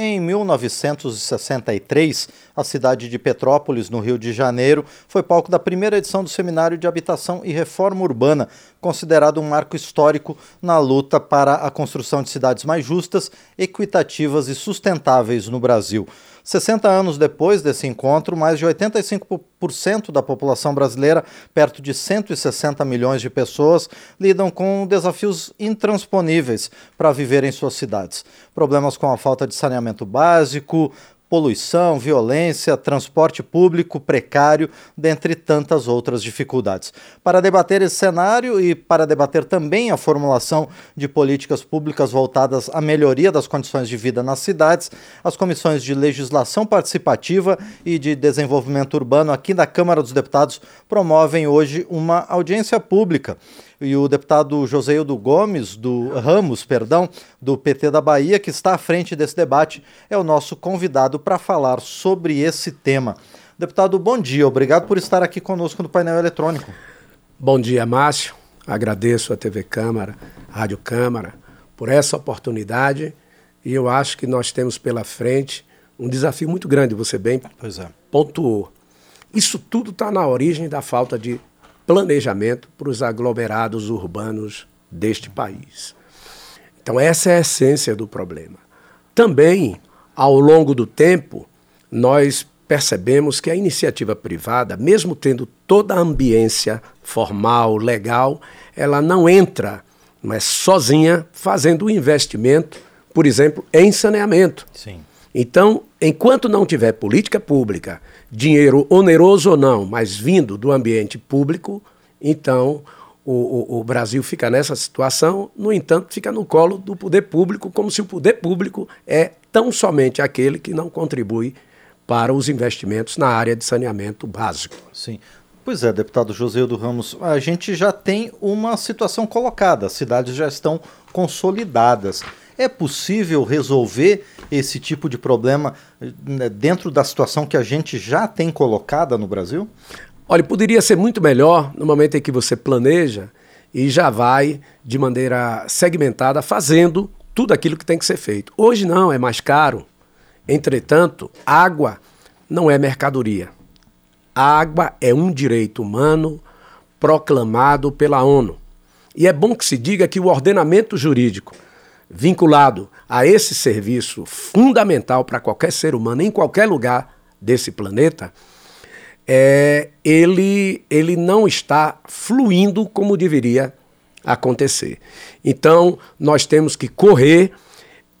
Em 1963, a cidade de Petrópolis, no Rio de Janeiro, foi palco da primeira edição do Seminário de Habitação e Reforma Urbana, considerado um marco histórico na luta para a construção de cidades mais justas, equitativas e sustentáveis no Brasil. 60 anos depois desse encontro, mais de 85% da população brasileira, perto de 160 milhões de pessoas, lidam com desafios intransponíveis para viver em suas cidades. Problemas com a falta de saneamento básico, poluição, violência, transporte público precário, dentre tantas outras dificuldades. Para debater esse cenário e para debater também a formulação de políticas públicas voltadas à melhoria das condições de vida nas cidades, as comissões de legislação participativa e de desenvolvimento urbano aqui da Câmara dos Deputados promovem hoje uma audiência pública e o deputado Joseildo Gomes, do Ramos, perdão, do PT da Bahia, que está à frente desse debate, é o nosso convidado para falar sobre esse tema. Deputado, bom dia, obrigado por estar aqui conosco no painel eletrônico. Bom dia, Márcio. Agradeço a TV Câmara, a Rádio Câmara, por essa oportunidade e eu acho que nós temos pela frente um desafio muito grande, você bem pois é. pontuou. Isso tudo está na origem da falta de planejamento para os aglomerados urbanos deste país. Então, essa é a essência do problema. Também, ao longo do tempo, nós percebemos que a iniciativa privada, mesmo tendo toda a ambiência formal, legal, ela não entra mas sozinha fazendo um investimento, por exemplo, em saneamento. Sim. Então, enquanto não tiver política pública, dinheiro oneroso ou não, mas vindo do ambiente público, então o, o, o, Brasil fica nessa situação, no entanto, fica no colo do poder público, como se o poder público é tão somente aquele que não contribui para os investimentos na área de saneamento básico. Sim. Pois é, deputado Joséildo Ramos, a gente já tem uma situação colocada, as cidades já estão consolidadas. É possível resolver esse tipo de problema né, dentro da situação que a gente já tem colocada no Brasil? Olha, poderia ser muito melhor no momento em que você planeja e já vai de maneira segmentada fazendo tudo aquilo que tem que ser feito. Hoje não, é mais caro. Entretanto, água não é mercadoria. A água é um direito humano proclamado pela ONU. E é bom que se diga que o ordenamento jurídico vinculado a esse serviço fundamental para qualquer ser humano em qualquer lugar desse planeta, é, ele, ele não está fluindo como deveria acontecer. Então, nós temos que correr.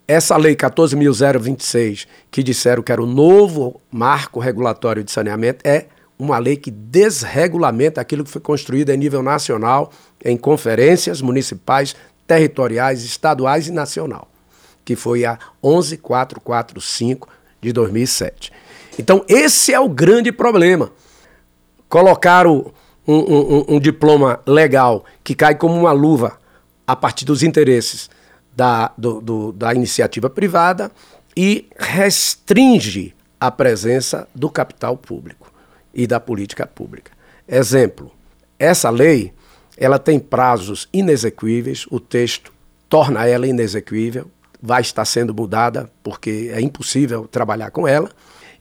Essa lei 14.026, que disseram que era o novo marco regulatório de saneamento, é uma lei que desregulamenta aquilo que foi construído em nível nacional, em conferências municipais, territoriais, estaduais e nacional, que foi a 11445 de 2007. Então, esse é o grande problema. Colocaram um, um, um, diploma legal que cai como uma luva a partir dos interesses da, do, do, da iniciativa privada e restringe a presença do capital público e da política pública. Exemplo, essa lei ela tem prazos inexequíveis, o texto torna ela inexequível, vai estar sendo mudada porque é impossível trabalhar com ela.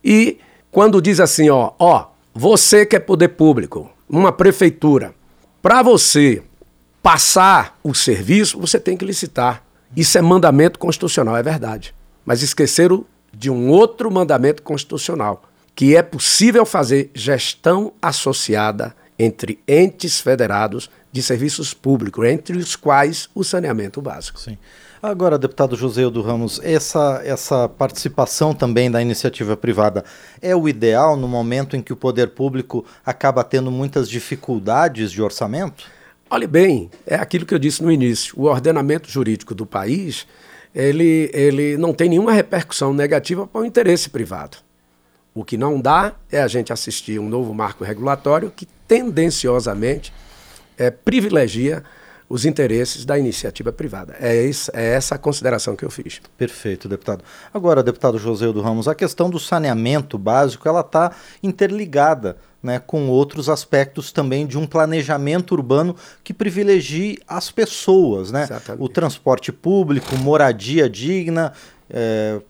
E quando diz assim, ó, ó, você que é poder público, uma prefeitura, para você passar o serviço, você tem que licitar. Isso é mandamento constitucional, é verdade. Mas esqueceram de um outro mandamento constitucional, que é possível fazer gestão associada entre entes federados de serviços públicos, entre os quais o saneamento básico. Sim. Agora, deputado José do Ramos, essa, essa participação também da iniciativa privada é o ideal no momento em que o poder público acaba tendo muitas dificuldades de orçamento? Olhe bem, é aquilo que eu disse no início. O ordenamento jurídico do país ele, ele não tem nenhuma repercussão negativa para o interesse privado. O que não dá é a gente assistir um novo marco regulatório que tendenciosamente é, privilegia os interesses da iniciativa privada. É, isso, é essa a consideração que eu fiz. Perfeito, deputado. Agora, deputado José do Ramos, a questão do saneamento básico ela está interligada né, com outros aspectos também de um planejamento urbano que privilegie as pessoas, né? O transporte público, moradia digna é,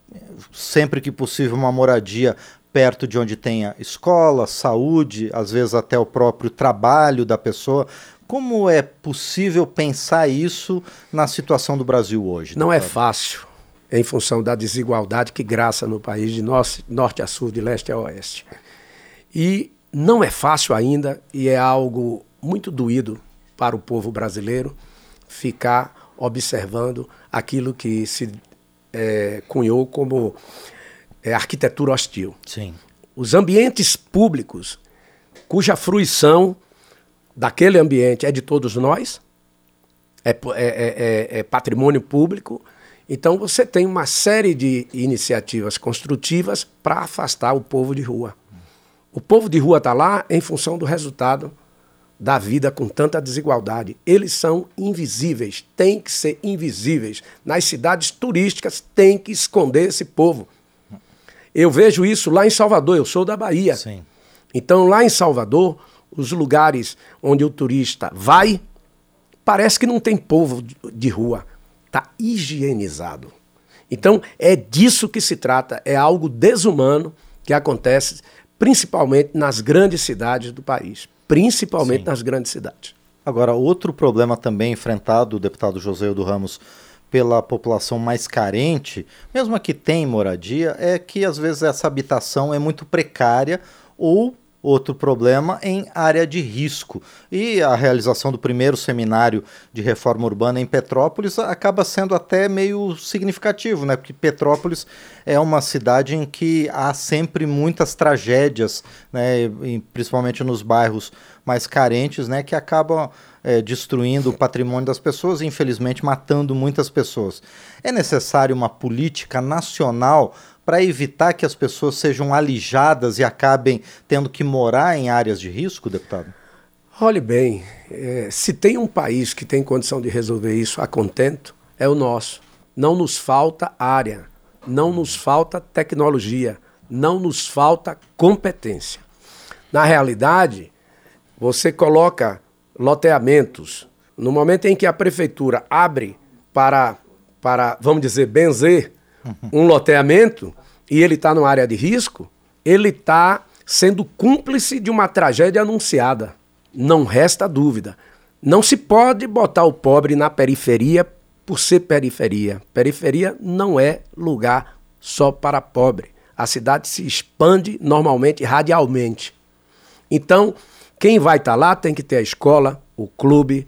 sempre que possível, uma moradia perto de onde tenha escola, saúde, às vezes até o próprio trabalho da pessoa. Como é possível pensar isso na situação do Brasil hoje? Não é fácil, em função da desigualdade que graça no país de norte a sul, de leste a oeste. E não é fácil ainda, e é algo muito doído para o povo brasileiro ficar observando aquilo que se é, cunhou como é, arquitetura hostil. Sim. Os ambientes públicos, cuja fruição daquele ambiente é de todos nós, é, é, é, é patrimônio público. Então você tem uma série de iniciativas construtivas para afastar o povo de rua. O povo de rua está lá em função do resultado da vida com tanta desigualdade. Eles são invisíveis, têm que ser invisíveis. Nas cidades turísticas tem que esconder esse povo. Eu vejo isso lá em Salvador, eu sou da Bahia. Sim. Então, lá em Salvador, os lugares onde o turista vai, parece que não tem povo de rua. Está higienizado. Então, é disso que se trata. É algo desumano que acontece principalmente nas grandes cidades do país principalmente Sim. nas grandes cidades. Agora, outro problema também enfrentado, o deputado José do Ramos, pela população mais carente, mesmo a que tem moradia, é que às vezes essa habitação é muito precária ou outro problema em área de risco. E a realização do primeiro seminário de reforma urbana em Petrópolis acaba sendo até meio significativo, né? Porque Petrópolis é uma cidade em que há sempre muitas tragédias, né? principalmente nos bairros mais carentes, né? Que acabam é, destruindo o patrimônio das pessoas e, infelizmente, matando muitas pessoas. É necessário uma política nacional para evitar que as pessoas sejam alijadas e acabem tendo que morar em áreas de risco, deputado? Olhe bem, é, se tem um país que tem condição de resolver isso a contento, é o nosso. Não nos falta área, não nos falta tecnologia, não nos falta competência. Na realidade, você coloca loteamentos no momento em que a prefeitura abre para, para vamos dizer, benzer um loteamento e ele está numa área de risco, ele está sendo cúmplice de uma tragédia anunciada. Não resta dúvida. Não se pode botar o pobre na periferia por ser periferia. Periferia não é lugar só para pobre. A cidade se expande normalmente radialmente. Então, quem vai estar tá lá tem que ter a escola, o clube,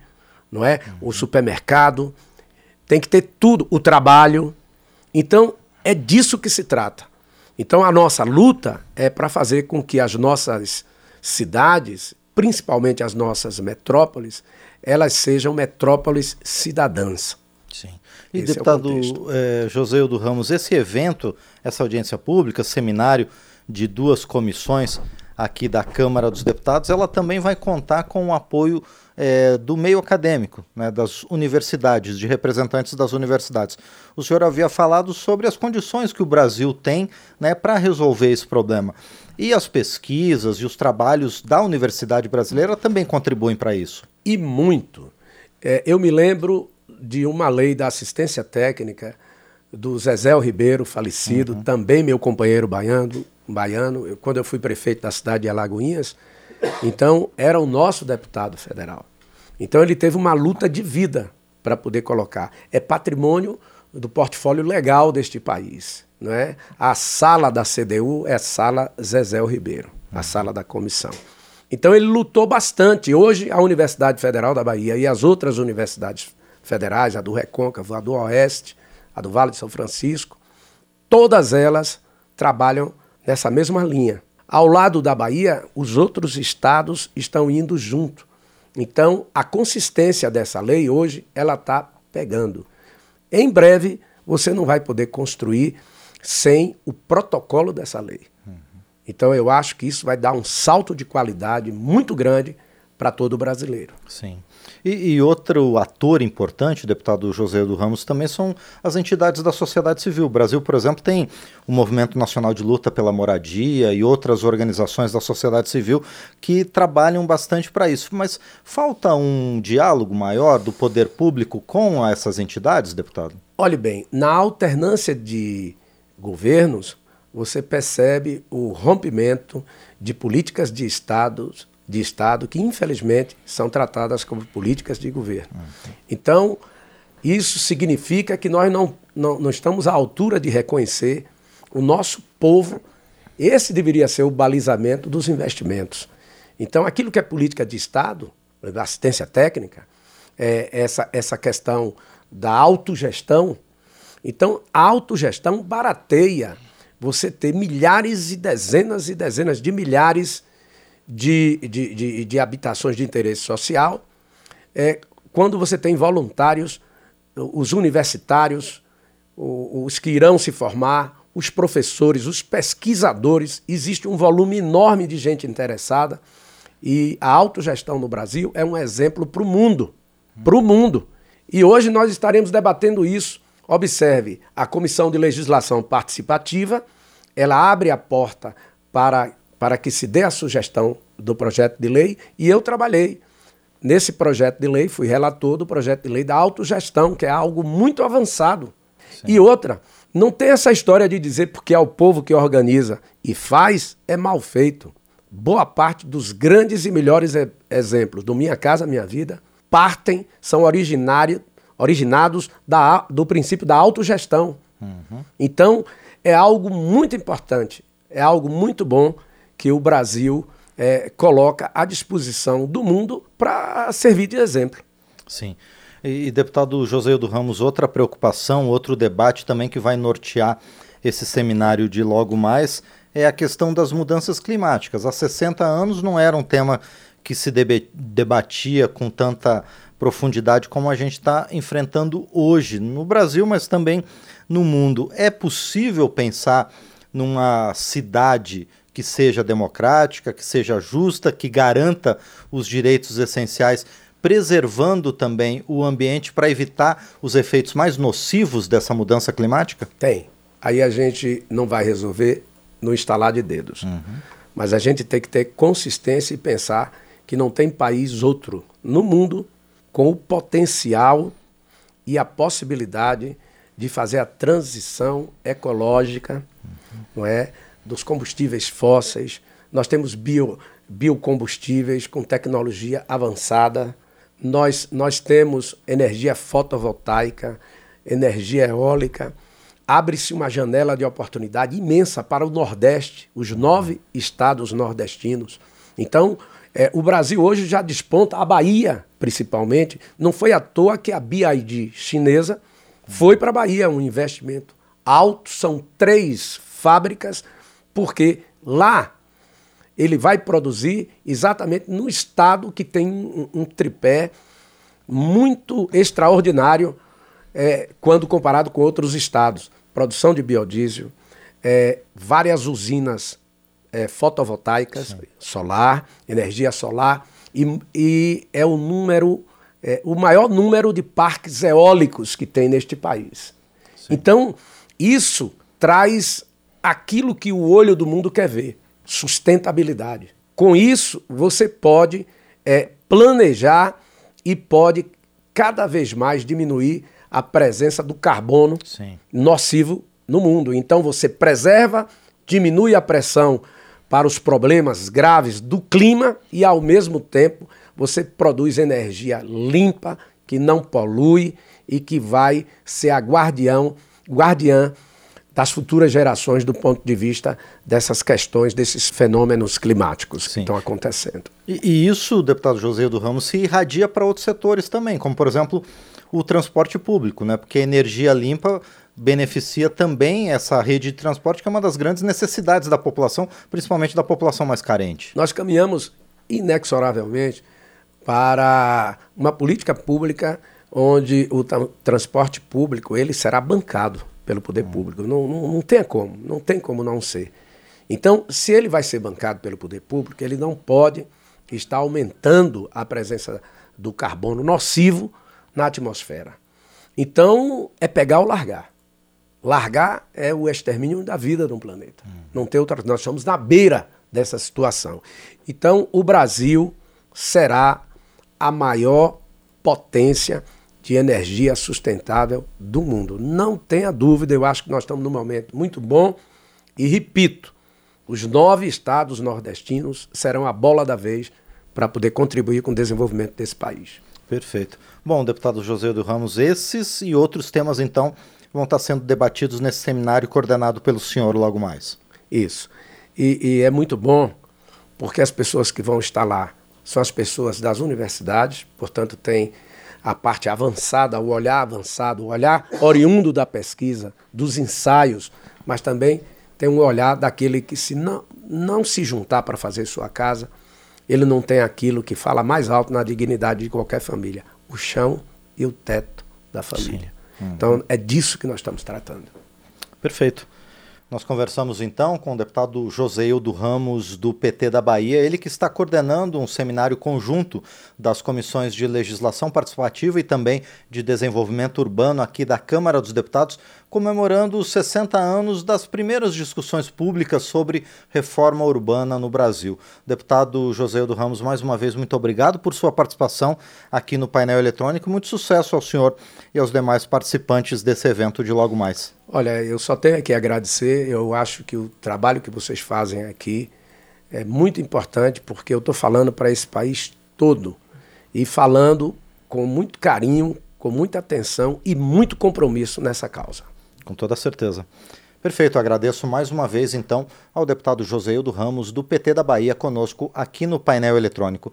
não é? O supermercado, tem que ter tudo, o trabalho. Então, é disso que se trata. Então, a nossa luta é para fazer com que as nossas cidades, principalmente as nossas metrópoles, elas sejam metrópoles cidadãs. Sim. E, esse deputado é eh, José do Ramos, esse evento, essa audiência pública, seminário de duas comissões aqui da Câmara dos Deputados, ela também vai contar com o apoio é, do meio acadêmico, né, das universidades, de representantes das universidades. O senhor havia falado sobre as condições que o Brasil tem né, para resolver esse problema. E as pesquisas e os trabalhos da Universidade Brasileira também contribuem para isso. E muito. É, eu me lembro de uma lei da assistência técnica do Zezé Ribeiro, falecido, uhum. também meu companheiro baiano, baiano. Eu, quando eu fui prefeito da cidade de Alagoinhas, então, era o nosso deputado federal. Então, ele teve uma luta de vida para poder colocar. É patrimônio do portfólio legal deste país. Não é? A sala da CDU é a sala Zezé Ribeiro, a sala da comissão. Então, ele lutou bastante. Hoje, a Universidade Federal da Bahia e as outras universidades federais, a do Recôncavo, a do Oeste, a do Vale de São Francisco, todas elas trabalham nessa mesma linha ao lado da Bahia, os outros estados estão indo junto. Então, a consistência dessa lei hoje, ela está pegando. Em breve, você não vai poder construir sem o protocolo dessa lei. Uhum. Então, eu acho que isso vai dar um salto de qualidade muito grande para todo brasileiro. Sim. E, e, outro ator importante, o deputado José do Ramos, também são as entidades da sociedade civil. O Brasil, por exemplo, tem o Movimento Nacional de Luta pela Moradia e outras organizações da sociedade civil que trabalham bastante para isso. Mas falta um diálogo maior do poder público com essas entidades, deputado? Olhe bem, na alternância de governos, você percebe o rompimento de políticas de estados de Estado que, infelizmente, são tratadas como políticas de governo. Então, isso significa que nós não, não, não estamos à altura de reconhecer o nosso povo. Esse deveria ser o balizamento dos investimentos. Então, aquilo que é política de Estado, assistência técnica, é essa, essa questão da autogestão. Então, a autogestão barateia você ter milhares e dezenas e dezenas de milhares de, de, de, de habitações de interesse social, é, quando você tem voluntários, os universitários, os que irão se formar, os professores, os pesquisadores, existe um volume enorme de gente interessada e a autogestão no Brasil é um exemplo para o mundo, para o mundo. E hoje nós estaremos debatendo isso. Observe, a Comissão de Legislação Participativa, ela abre a porta para para que se dê a sugestão do projeto de lei e eu trabalhei nesse projeto de lei, fui relator do projeto de lei da autogestão, que é algo muito avançado. Sim. E outra, não tem essa história de dizer porque é o povo que organiza e faz, é mal feito. Boa parte dos grandes e melhores exemplos do Minha Casa Minha Vida partem, são originários, originados da, do princípio da autogestão. Uhum. Então, é algo muito importante, é algo muito bom que o Brasil é, coloca à disposição do mundo para servir de exemplo. Sim. E, e, deputado José do Ramos, outra preocupação, outro debate também que vai nortear esse seminário de logo mais é a questão das mudanças climáticas. Há 60 anos não era um tema que se debatia com tanta profundidade como a gente está enfrentando hoje no Brasil, mas também no mundo. É possível pensar numa cidade que seja democrática, que seja justa, que garanta os direitos essenciais, preservando também o ambiente para evitar os efeitos mais nocivos dessa mudança climática? Tem. Aí a gente não vai resolver no instalar de dedos. Uhum. Mas a gente tem que ter consistência e pensar que não tem país outro no mundo com o potencial e a possibilidade de fazer a transição ecológica, uhum. não é? Dos combustíveis fósseis, nós temos bio, biocombustíveis com tecnologia avançada, nós, nós temos energia fotovoltaica, energia eólica. Abre-se uma janela de oportunidade imensa para o Nordeste, os nove estados nordestinos. Então, é, o Brasil hoje já desponta, a Bahia principalmente. Não foi à toa que a BID chinesa foi para a Bahia, um investimento alto. São três fábricas porque lá ele vai produzir exatamente no estado que tem um, um tripé muito extraordinário é, quando comparado com outros estados. Produção de biodiesel, é, várias usinas é, fotovoltaicas, Sim. solar, energia solar, e, e é o número, é, o maior número de parques eólicos que tem neste país. Sim. Então, isso traz aquilo que o olho do mundo quer ver: sustentabilidade. Com isso, você pode é, planejar e pode cada vez mais diminuir a presença do carbono Sim. nocivo no mundo. Então, você preserva, diminui a pressão para os problemas graves do clima e, ao mesmo tempo, você produz energia limpa, que não polui e que vai ser a guardião, guardiã das futuras gerações do ponto de vista dessas questões, desses fenômenos climáticos Sim. que estão acontecendo. E, e, isso, deputado José do Ramos, se irradia para outros setores também, como por exemplo o transporte público, né? porque a energia limpa beneficia também essa rede de transporte, que é uma das grandes necessidades da população, principalmente da população mais carente. Nós caminhamos inexoravelmente para uma política pública onde o transporte público ele será bancado pelo poder público. Não, não, não tem como, não tem como não ser. Então, se ele vai ser bancado pelo poder público, ele não pode estar aumentando a presença do carbono nocivo na atmosfera. Então, é pegar ou largar. Largar é o extermínio da vida no planeta. Hum. Não tem outra. Nós estamos na beira dessa situação. Então, o Brasil será a maior potência de energia sustentável do mundo. Não tenha dúvida, eu acho que nós estamos num momento muito bom e repito, os nove estados nordestinos serão a bola da vez para poder contribuir com o desenvolvimento desse país. Perfeito. Bom, deputado José do Ramos, esses e outros temas, então, vão estar sendo debatidos nesse seminário coordenado pelo senhor logo mais. Isso. E, e é muito bom, porque as pessoas que vão estar lá são as pessoas das universidades, portanto, tem a parte avançada, o olhar avançado, o olhar oriundo da pesquisa, dos ensaios, mas também tem um olhar daquele que, se não, não se juntar para fazer sua casa, ele não tem aquilo que fala mais alto na dignidade de qualquer família: o chão e o teto da família. Uhum. Então, é disso que nós estamos tratando. Perfeito. Nós conversamos então com o deputado Joseildo Ramos, do PT da Bahia, ele que está coordenando um seminário conjunto das comissões de legislação participativa e também de desenvolvimento urbano aqui da Câmara dos Deputados, comemorando os 60 anos das primeiras discussões públicas sobre reforma urbana no Brasil. Deputado Joseildo Ramos, mais uma vez, muito obrigado por sua participação aqui no painel eletrônico. Muito sucesso ao senhor e aos demais participantes desse evento de logo mais. Olha, eu só tenho que agradecer. Eu acho que o trabalho que vocês fazem aqui é muito importante, porque eu estou falando para esse país todo e falando com muito carinho, com muita atenção e muito compromisso nessa causa. Com toda certeza. Perfeito, agradeço mais uma vez então ao deputado Joseildo Ramos, do PT da Bahia, conosco aqui no painel eletrônico.